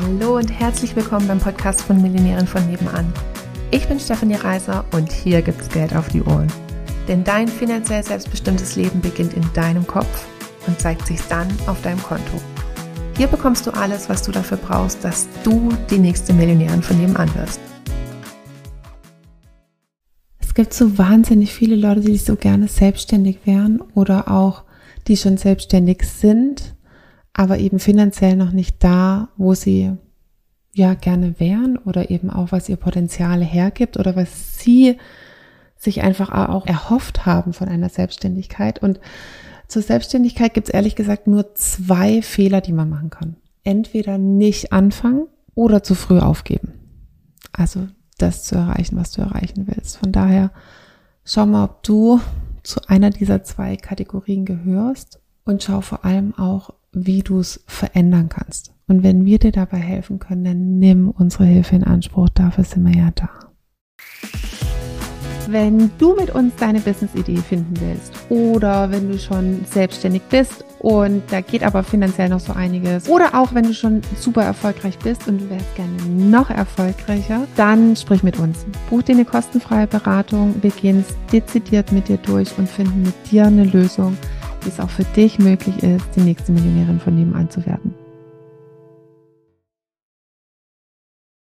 Hallo und herzlich willkommen beim Podcast von Millionären von nebenan. Ich bin Stefanie Reiser und hier gibt's Geld auf die Ohren. Denn dein finanziell selbstbestimmtes Leben beginnt in deinem Kopf und zeigt sich dann auf deinem Konto. Hier bekommst du alles, was du dafür brauchst, dass du die nächste Millionärin von nebenan wirst. Es gibt so wahnsinnig viele Leute, die so gerne selbstständig wären oder auch die schon selbstständig sind aber eben finanziell noch nicht da, wo sie ja gerne wären oder eben auch was ihr Potenzial hergibt oder was sie sich einfach auch erhofft haben von einer Selbstständigkeit. Und zur Selbstständigkeit gibt es ehrlich gesagt nur zwei Fehler, die man machen kann. Entweder nicht anfangen oder zu früh aufgeben. Also das zu erreichen, was du erreichen willst. Von daher schau mal, ob du zu einer dieser zwei Kategorien gehörst und schau vor allem auch, wie du es verändern kannst. Und wenn wir dir dabei helfen können, dann nimm unsere Hilfe in Anspruch. Dafür sind wir ja da. Wenn du mit uns deine Business-Idee finden willst oder wenn du schon selbstständig bist und da geht aber finanziell noch so einiges oder auch wenn du schon super erfolgreich bist und du wärst gerne noch erfolgreicher, dann sprich mit uns. Buch dir eine kostenfreie Beratung. Wir gehen es dezidiert mit dir durch und finden mit dir eine Lösung, es auch für dich möglich ist, die nächste Millionärin von nebenan zu werden.